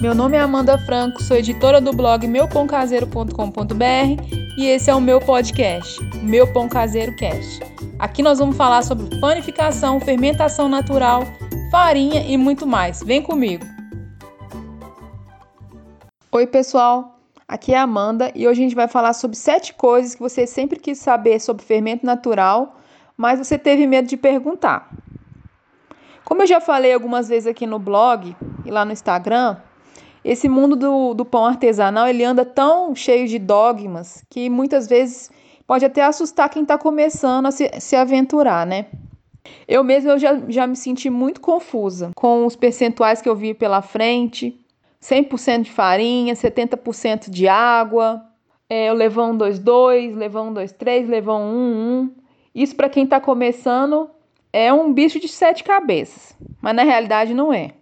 Meu nome é Amanda Franco, sou editora do blog meupãocaseiro.com.br e esse é o meu podcast, Meu Pão Caseiro Cast. Aqui nós vamos falar sobre panificação, fermentação natural, farinha e muito mais. Vem comigo! Oi, pessoal! Aqui é a Amanda e hoje a gente vai falar sobre sete coisas que você sempre quis saber sobre fermento natural, mas você teve medo de perguntar. Como eu já falei algumas vezes aqui no blog e lá no Instagram, esse mundo do, do pão artesanal ele anda tão cheio de dogmas que muitas vezes pode até assustar quem está começando a se, se aventurar, né? Eu mesma eu já, já me senti muito confusa com os percentuais que eu vi pela frente, 100% de farinha, 70% de água, é, o levão 2,2, levão 2,3, levão 1,1. Isso para quem está começando é um bicho de sete cabeças, mas na realidade não é.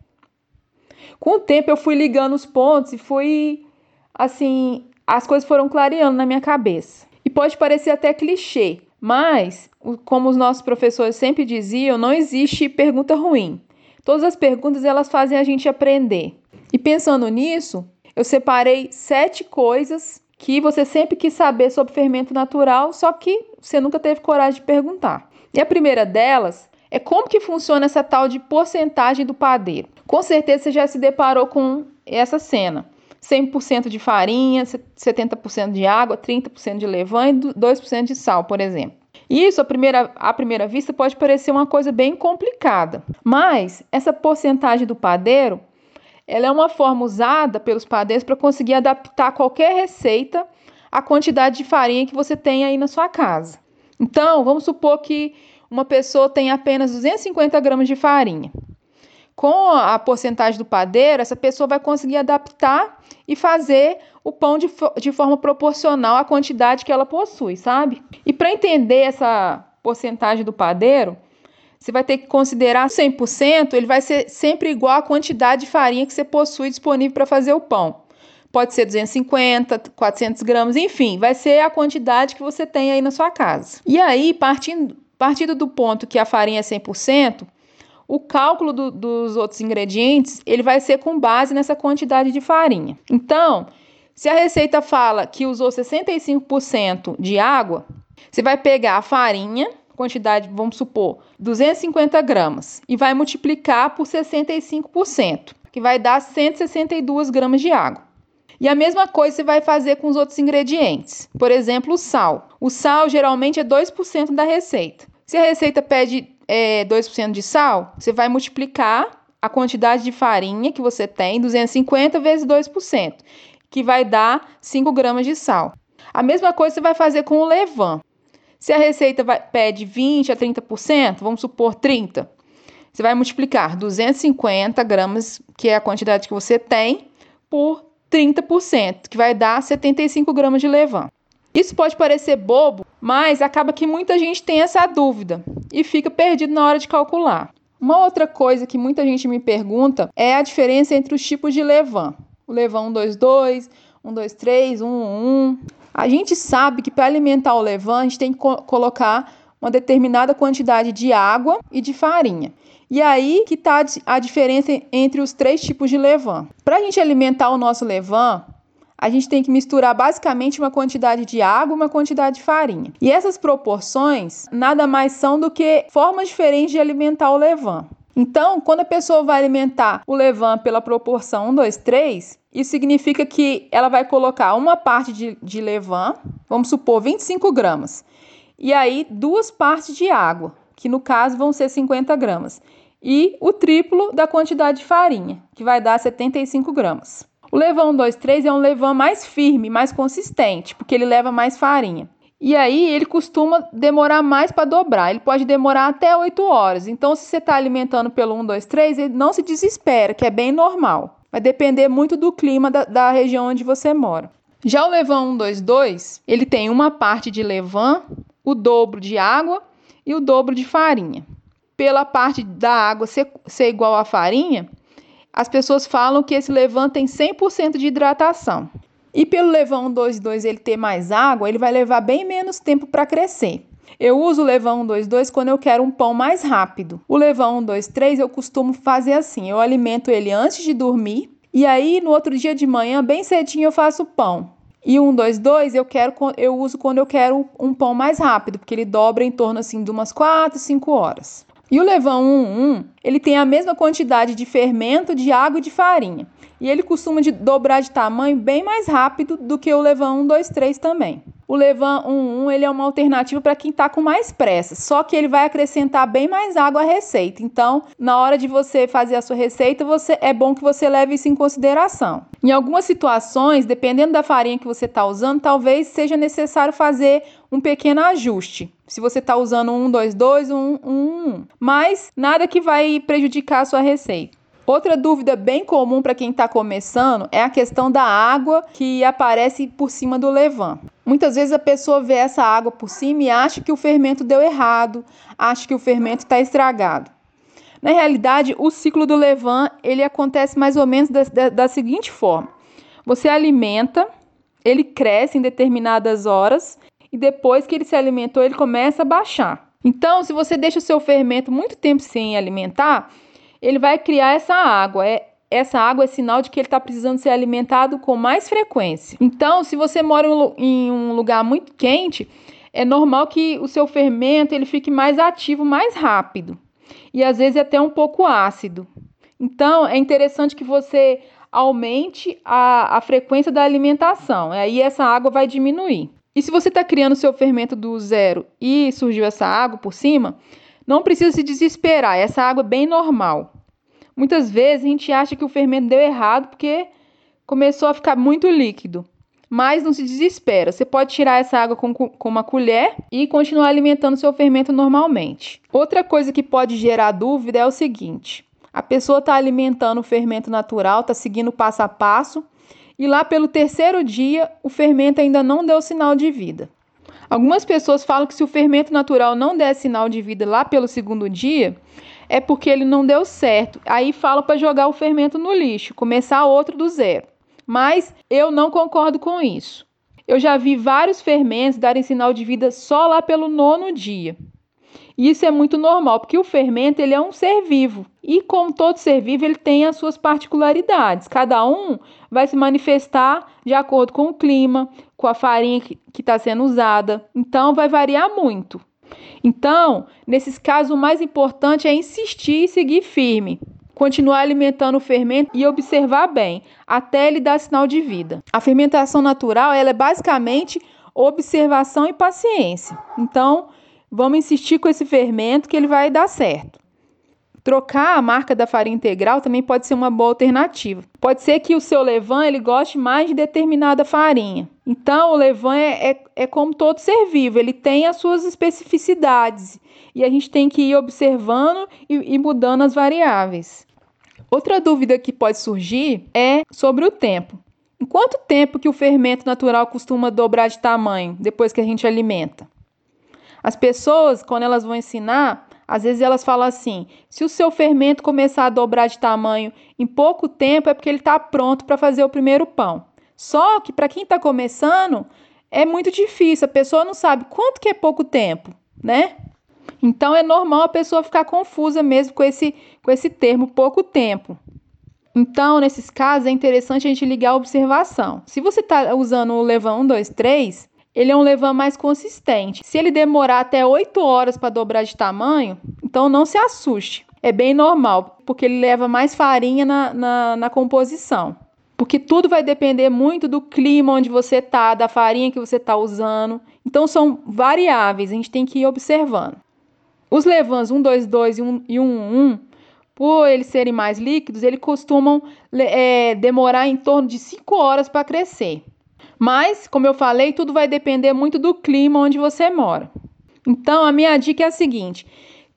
Com o tempo eu fui ligando os pontos e fui assim, as coisas foram clareando na minha cabeça. E pode parecer até clichê, mas como os nossos professores sempre diziam, não existe pergunta ruim. Todas as perguntas elas fazem a gente aprender. E pensando nisso, eu separei sete coisas que você sempre quis saber sobre fermento natural, só que você nunca teve coragem de perguntar. E a primeira delas é como que funciona essa tal de porcentagem do padeiro. Com certeza você já se deparou com essa cena. 100% de farinha, 70% de água, 30% de levain e 2% de sal, por exemplo. Isso, à primeira, à primeira vista, pode parecer uma coisa bem complicada, mas essa porcentagem do padeiro ela é uma forma usada pelos padeiros para conseguir adaptar qualquer receita à quantidade de farinha que você tem aí na sua casa. Então, vamos supor que uma pessoa tem apenas 250 gramas de farinha. Com a porcentagem do padeiro, essa pessoa vai conseguir adaptar e fazer o pão de, de forma proporcional à quantidade que ela possui, sabe? E para entender essa porcentagem do padeiro, você vai ter que considerar 100%, ele vai ser sempre igual à quantidade de farinha que você possui disponível para fazer o pão. Pode ser 250, 400 gramas, enfim, vai ser a quantidade que você tem aí na sua casa. E aí, partindo, partindo do ponto que a farinha é 100%, o cálculo do, dos outros ingredientes ele vai ser com base nessa quantidade de farinha. Então, se a receita fala que usou 65% de água, você vai pegar a farinha quantidade, vamos supor, 250 gramas, e vai multiplicar por 65%, que vai dar 162 gramas de água. E a mesma coisa você vai fazer com os outros ingredientes. Por exemplo, o sal. O sal geralmente é 2% da receita. Se a receita pede é, 2% de sal, você vai multiplicar a quantidade de farinha que você tem, 250 vezes 2%, que vai dar 5 gramas de sal. A mesma coisa você vai fazer com o levain. Se a receita vai, pede 20 a 30%, vamos supor 30%, você vai multiplicar 250 gramas, que é a quantidade que você tem, por 30%, que vai dar 75 gramas de levain. Isso pode parecer bobo, mas acaba que muita gente tem essa dúvida e fica perdido na hora de calcular. Uma outra coisa que muita gente me pergunta é a diferença entre os tipos de levain. O levain 122, 123, 111. A gente sabe que para alimentar o levain, a gente tem que co colocar uma determinada quantidade de água e de farinha. E aí que está a diferença entre os três tipos de levain. Para a gente alimentar o nosso levain, a gente tem que misturar basicamente uma quantidade de água e uma quantidade de farinha. E essas proporções nada mais são do que formas diferentes de alimentar o levain. Então, quando a pessoa vai alimentar o levain pela proporção 1, 2, 3, isso significa que ela vai colocar uma parte de, de levain, vamos supor 25 gramas, e aí duas partes de água, que no caso vão ser 50 gramas, e o triplo da quantidade de farinha, que vai dar 75 gramas. O levain 2, 3 é um levain mais firme, mais consistente, porque ele leva mais farinha. E aí ele costuma demorar mais para dobrar. Ele pode demorar até 8 horas. Então, se você está alimentando pelo 1, 2, 3, ele não se desespera, que é bem normal. Vai depender muito do clima da, da região onde você mora. Já o levain 1, 2, 2, ele tem uma parte de levain, o dobro de água e o dobro de farinha. Pela parte da água ser, ser igual à farinha, as pessoas falam que esse levain tem 100% de hidratação. E pelo levain 122 ele ter mais água, ele vai levar bem menos tempo para crescer. Eu uso o levain 122 quando eu quero um pão mais rápido. O levain 123 eu costumo fazer assim, eu alimento ele antes de dormir E aí, no outro dia de manhã, bem cedinho, eu faço pão. E dois, dois, eu quero eu uso quando eu quero um pão mais rápido, porque ele dobra em torno assim de umas 4, 5 horas. E o levain 1, 1, ele tem a mesma quantidade de fermento, de água e de farinha. E ele costuma de dobrar de tamanho bem mais rápido do que o levain 1, 2, 3 também. O levain 1, 1 ele é uma alternativa para quem está com mais pressa, só que ele vai acrescentar bem mais água à receita. Então, na hora de você fazer a sua receita, você é bom que você leve isso em consideração. Em algumas situações, dependendo da farinha que você está usando, talvez seja necessário fazer um pequeno ajuste. Se você está usando um 2, 2, um 1, 1. Mas nada que vai prejudicar a sua receita. Outra dúvida bem comum para quem está começando é a questão da água que aparece por cima do levain. Muitas vezes a pessoa vê essa água por cima e acha que o fermento deu errado, acha que o fermento está estragado. Na realidade, o ciclo do levain ele acontece mais ou menos da, da, da seguinte forma: você alimenta, ele cresce em determinadas horas e depois que ele se alimentou, ele começa a baixar. Então, se você deixa o seu fermento muito tempo sem alimentar, ele vai criar essa água. É, essa água é sinal de que ele está precisando ser alimentado com mais frequência. Então, se você mora em um lugar muito quente, é normal que o seu fermento ele fique mais ativo mais rápido e às vezes até um pouco ácido. Então, é interessante que você aumente a, a frequência da alimentação. Aí essa água vai diminuir. E se você está criando seu fermento do zero e surgiu essa água por cima, não precisa se desesperar, essa água é bem normal. Muitas vezes a gente acha que o fermento deu errado porque começou a ficar muito líquido. Mas não se desespera, você pode tirar essa água com, com uma colher e continuar alimentando seu fermento normalmente. Outra coisa que pode gerar dúvida é o seguinte: a pessoa está alimentando o fermento natural, está seguindo passo a passo, e lá pelo terceiro dia o fermento ainda não deu sinal de vida. Algumas pessoas falam que se o fermento natural não der sinal de vida lá pelo segundo dia, é porque ele não deu certo. Aí falam para jogar o fermento no lixo, começar outro do zero. Mas eu não concordo com isso. Eu já vi vários fermentos darem sinal de vida só lá pelo nono dia. E isso é muito normal, porque o fermento ele é um ser vivo. E como todo ser vivo, ele tem as suas particularidades. Cada um vai se manifestar de acordo com o clima, com a farinha que está sendo usada. Então, vai variar muito. Então, nesses casos, o mais importante é insistir e seguir firme. Continuar alimentando o fermento e observar bem, até ele dar sinal de vida. A fermentação natural ela é basicamente observação e paciência. Então, Vamos insistir com esse fermento que ele vai dar certo. Trocar a marca da farinha integral também pode ser uma boa alternativa. Pode ser que o seu levain ele goste mais de determinada farinha. Então, o levain é, é, é como todo ser vivo, ele tem as suas especificidades e a gente tem que ir observando e, e mudando as variáveis. Outra dúvida que pode surgir é sobre o tempo. Em quanto tempo que o fermento natural costuma dobrar de tamanho depois que a gente alimenta? As pessoas, quando elas vão ensinar, às vezes elas falam assim: se o seu fermento começar a dobrar de tamanho em pouco tempo, é porque ele está pronto para fazer o primeiro pão. Só que para quem está começando, é muito difícil, a pessoa não sabe quanto que é pouco tempo, né? Então é normal a pessoa ficar confusa mesmo com esse, com esse termo pouco tempo. Então, nesses casos, é interessante a gente ligar a observação. Se você está usando o levão 1, 2, 3, ele é um levain mais consistente. Se ele demorar até 8 horas para dobrar de tamanho, então não se assuste. É bem normal, porque ele leva mais farinha na, na, na composição. Porque tudo vai depender muito do clima onde você está, da farinha que você está usando. Então são variáveis, a gente tem que ir observando. Os levans 1, 2, 2 e 1, e 1, 1 por eles serem mais líquidos, eles costumam é, demorar em torno de 5 horas para crescer. Mas, como eu falei, tudo vai depender muito do clima onde você mora. Então, a minha dica é a seguinte: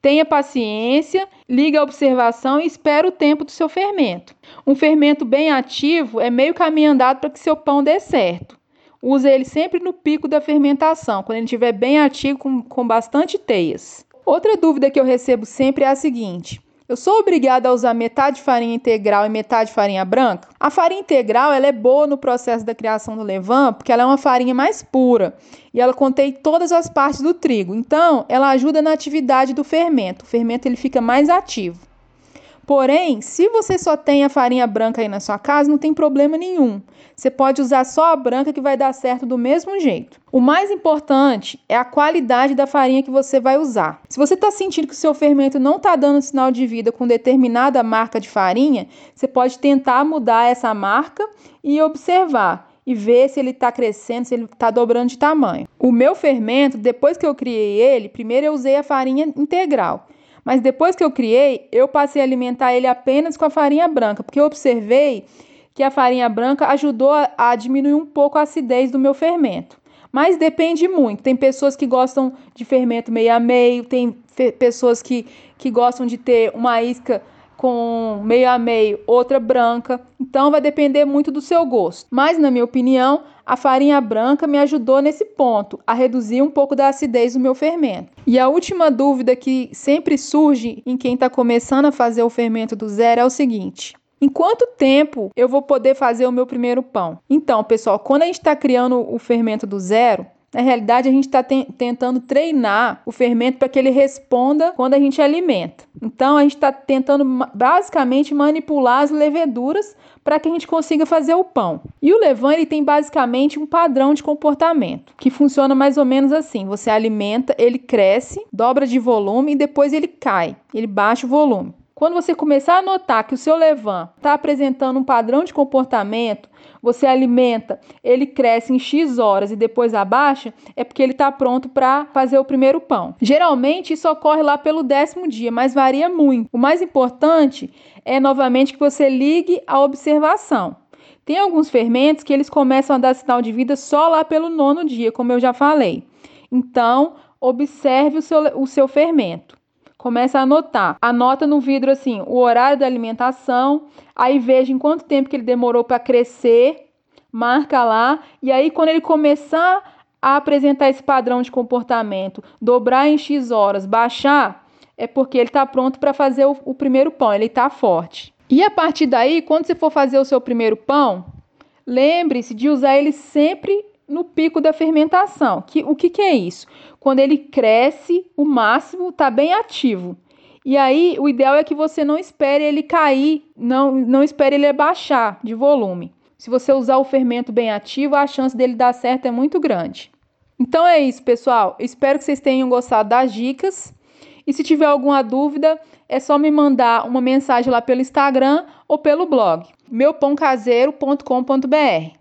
tenha paciência, ligue a observação e espere o tempo do seu fermento. Um fermento bem ativo é meio caminho andado para que seu pão dê certo. Use ele sempre no pico da fermentação, quando ele estiver bem ativo com, com bastante teias. Outra dúvida que eu recebo sempre é a seguinte: eu sou obrigada a usar metade farinha integral e metade farinha branca? A farinha integral ela é boa no processo da criação do levain porque ela é uma farinha mais pura e ela contém todas as partes do trigo. Então, ela ajuda na atividade do fermento. O fermento ele fica mais ativo. Porém, se você só tem a farinha branca aí na sua casa, não tem problema nenhum. Você pode usar só a branca que vai dar certo do mesmo jeito. O mais importante é a qualidade da farinha que você vai usar. Se você está sentindo que o seu fermento não está dando sinal de vida com determinada marca de farinha, você pode tentar mudar essa marca e observar e ver se ele está crescendo, se ele está dobrando de tamanho. O meu fermento, depois que eu criei ele, primeiro eu usei a farinha integral. Mas depois que eu criei, eu passei a alimentar ele apenas com a farinha branca, porque eu observei que a farinha branca ajudou a, a diminuir um pouco a acidez do meu fermento. Mas depende muito. Tem pessoas que gostam de fermento meio a meio, tem pessoas que, que gostam de ter uma isca com meio a meio, outra branca. Então vai depender muito do seu gosto. Mas na minha opinião, a farinha branca me ajudou nesse ponto, a reduzir um pouco da acidez do meu fermento. E a última dúvida que sempre surge em quem está começando a fazer o fermento do zero é o seguinte: em quanto tempo eu vou poder fazer o meu primeiro pão? Então, pessoal, quando a gente está criando o fermento do zero, na realidade, a gente está te tentando treinar o fermento para que ele responda quando a gente alimenta. Então, a gente está tentando basicamente manipular as leveduras para que a gente consiga fazer o pão. E o levain ele tem basicamente um padrão de comportamento que funciona mais ou menos assim: você alimenta, ele cresce, dobra de volume e depois ele cai, ele baixa o volume. Quando você começar a notar que o seu levain está apresentando um padrão de comportamento, você alimenta, ele cresce em X horas e depois abaixa, é porque ele está pronto para fazer o primeiro pão. Geralmente isso ocorre lá pelo décimo dia, mas varia muito. O mais importante é novamente que você ligue a observação. Tem alguns fermentos que eles começam a dar sinal de vida só lá pelo nono dia, como eu já falei. Então, observe o seu, o seu fermento começa a anotar. Anota no vidro assim o horário da alimentação, aí veja em quanto tempo que ele demorou para crescer, marca lá, e aí quando ele começar a apresentar esse padrão de comportamento, dobrar em X horas, baixar, é porque ele está pronto para fazer o, o primeiro pão, ele está forte. E a partir daí, quando você for fazer o seu primeiro pão, lembre-se de usar ele sempre no pico da fermentação. Que, o que, que é isso? Quando ele cresce, o máximo está bem ativo. E aí, o ideal é que você não espere ele cair, não, não espere ele baixar de volume. Se você usar o fermento bem ativo, a chance dele dar certo é muito grande. Então é isso, pessoal. Espero que vocês tenham gostado das dicas. E se tiver alguma dúvida, é só me mandar uma mensagem lá pelo Instagram ou pelo blog meupãocaseiro.com.br.